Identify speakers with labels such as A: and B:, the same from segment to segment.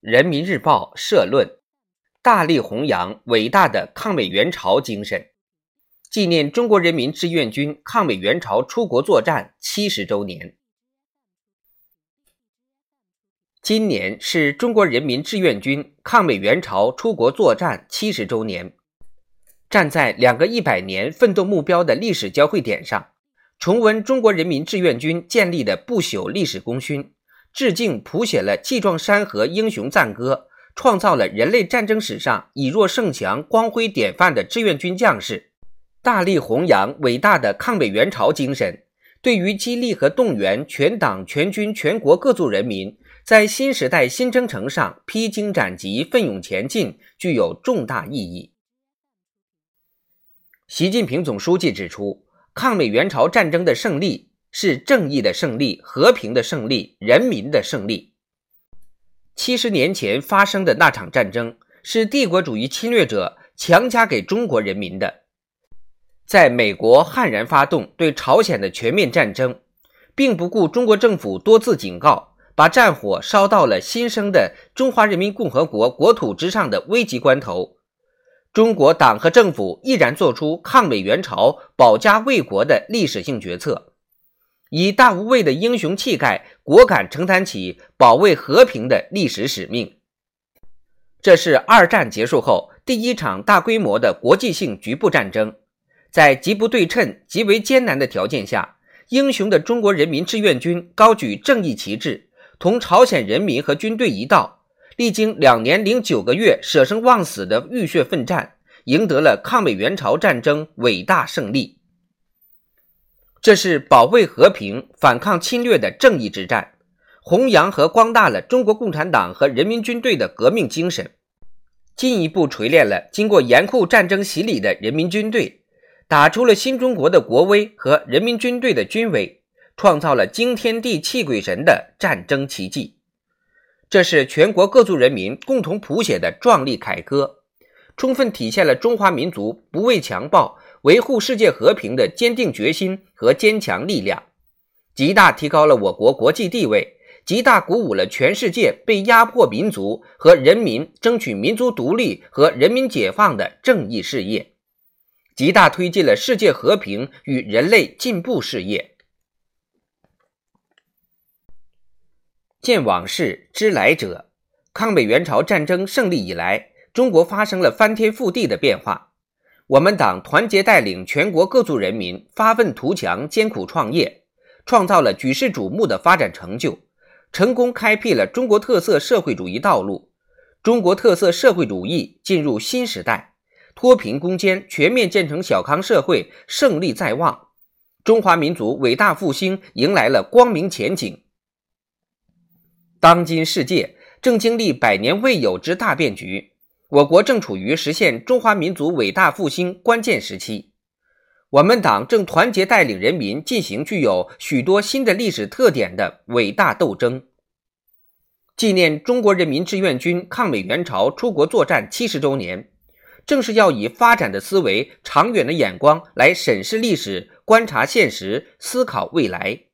A: 人民日报社论：大力弘扬伟大的抗美援朝精神，纪念中国人民志愿军抗美援朝出国作战七十周年。今年是中国人民志愿军抗美援朝出国作战七十周年，站在两个一百年奋斗目标的历史交汇点上，重温中国人民志愿军建立的不朽历史功勋。致敬谱写了气壮山河英雄赞歌，创造了人类战争史上以弱胜强光辉典范的志愿军将士，大力弘扬伟大的抗美援朝精神，对于激励和动员全党全军全国各族人民在新时代新征程上披荆斩棘、奋勇前进，具有重大意义。习近平总书记指出，抗美援朝战争的胜利。是正义的胜利，和平的胜利，人民的胜利。七十年前发生的那场战争，是帝国主义侵略者强加给中国人民的。在美国悍然发动对朝鲜的全面战争，并不顾中国政府多次警告，把战火烧到了新生的中华人民共和国国土之上的危急关头，中国党和政府毅然做出抗美援朝、保家卫国的历史性决策。以大无畏的英雄气概，果敢承担起保卫和平的历史使命。这是二战结束后第一场大规模的国际性局部战争，在极不对称、极为艰难的条件下，英雄的中国人民志愿军高举正义旗帜，同朝鲜人民和军队一道，历经两年零九个月舍生忘死的浴血奋战，赢得了抗美援朝战争伟大胜利。这是保卫和平、反抗侵略的正义之战，弘扬和光大了中国共产党和人民军队的革命精神，进一步锤炼了经过严酷战争洗礼的人民军队，打出了新中国的国威和人民军队的军威，创造了惊天地泣鬼神的战争奇迹。这是全国各族人民共同谱写的壮丽凯歌，充分体现了中华民族不畏强暴。维护世界和平的坚定决心和坚强力量，极大提高了我国国际地位，极大鼓舞了全世界被压迫民族和人民争取民族独立和人民解放的正义事业，极大推进了世界和平与人类进步事业。见往事，知来者。抗美援朝战争胜利以来，中国发生了翻天覆地的变化。我们党团结带领全国各族人民发愤图强、艰苦创业，创造了举世瞩目的发展成就，成功开辟了中国特色社会主义道路。中国特色社会主义进入新时代，脱贫攻坚、全面建成小康社会胜利在望，中华民族伟大复兴迎来了光明前景。当今世界正经历百年未有之大变局。我国正处于实现中华民族伟大复兴关键时期，我们党正团结带领人民进行具有许多新的历史特点的伟大斗争。纪念中国人民志愿军抗美援朝出国作战七十周年，正是要以发展的思维、长远的眼光来审视历史、观察现实、思考未来，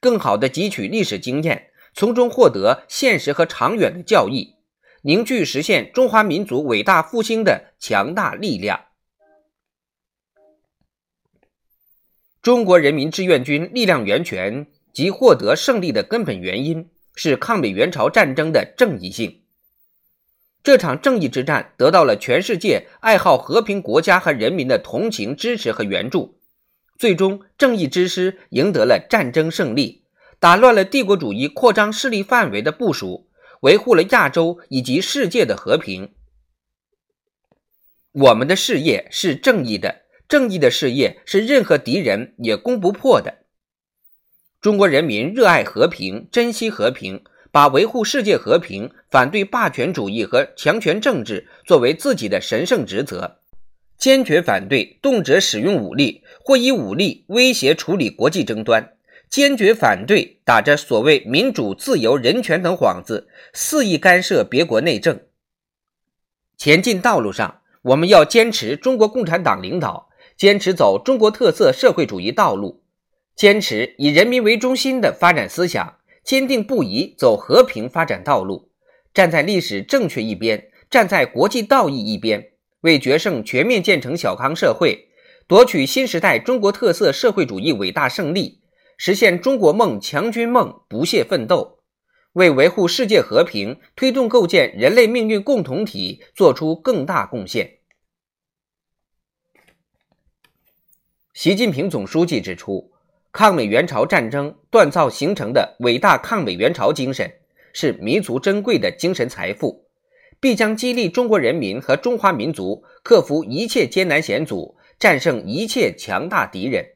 A: 更好地汲取历史经验，从中获得现实和长远的教益。凝聚实现中华民族伟大复兴的强大力量。中国人民志愿军力量源泉及获得胜利的根本原因是抗美援朝战争的正义性。这场正义之战得到了全世界爱好和平国家和人民的同情、支持和援助，最终正义之师赢得了战争胜利，打乱了帝国主义扩张势力范围的部署。维护了亚洲以及世界的和平。我们的事业是正义的，正义的事业是任何敌人也攻不破的。中国人民热爱和平，珍惜和平，把维护世界和平、反对霸权主义和强权政治作为自己的神圣职责，坚决反对动辄使用武力或以武力威胁处理国际争端。坚决反对打着所谓民主、自由、人权等幌子，肆意干涉别国内政。前进道路上，我们要坚持中国共产党领导，坚持走中国特色社会主义道路，坚持以人民为中心的发展思想，坚定不移走和平发展道路，站在历史正确一边，站在国际道义一边，为决胜全面建成小康社会，夺取新时代中国特色社会主义伟大胜利，实现中国梦强军梦不懈奋斗，为维护世界和平、推动构建人类命运共同体作出更大贡献。习近平总书记指出。抗美援朝战争锻造形成的伟大抗美援朝精神，是民族珍贵的精神财富，必将激励中国人民和中华民族克服一切艰难险阻，战胜一切强大敌人。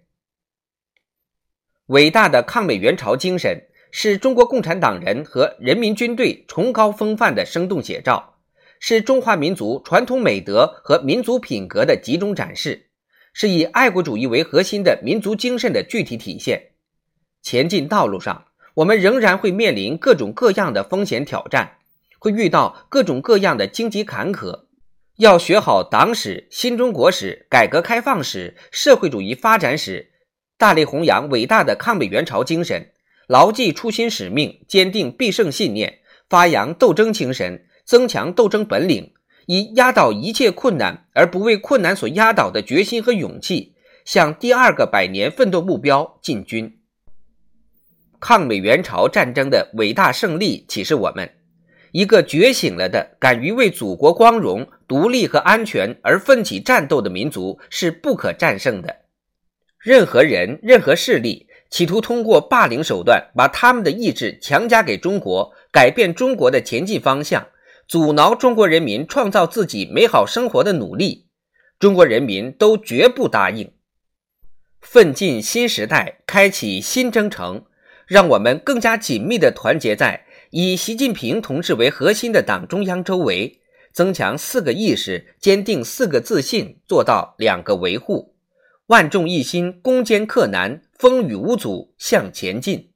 A: 伟大的抗美援朝精神是中国共产党人和人民军队崇高风范的生动写照，是中华民族传统美德和民族品格的集中展示。是以爱国主义为核心的民族精神的具体体现。前进道路上，我们仍然会面临各种各样的风险挑战，会遇到各种各样的荆棘坎坷。要学好党史、新中国史、改革开放史、社会主义发展史，大力弘扬伟大的抗美援朝精神，牢记初心使命，坚定必胜信念，发扬斗争精神，增强斗争本领。以压倒一切困难而不为困难所压倒的决心和勇气，向第二个百年奋斗目标进军。抗美援朝战争的伟大胜利启示我们：一个觉醒了的、敢于为祖国光荣、独立和安全而奋起战斗的民族是不可战胜的。任何人、任何势力企图通过霸凌手段把他们的意志强加给中国，改变中国的前进方向。阻挠中国人民创造自己美好生活的努力，中国人民都绝不答应。奋进新时代，开启新征程，让我们更加紧密地团结在以习近平同志为核心的党中央周围，增强四个意识，坚定四个自信，做到两个维护，万众一心，攻坚克难，风雨无阻向前进。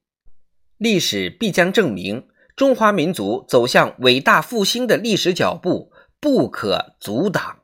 A: 历史必将证明。中华民族走向伟大复兴的历史脚步不可阻挡。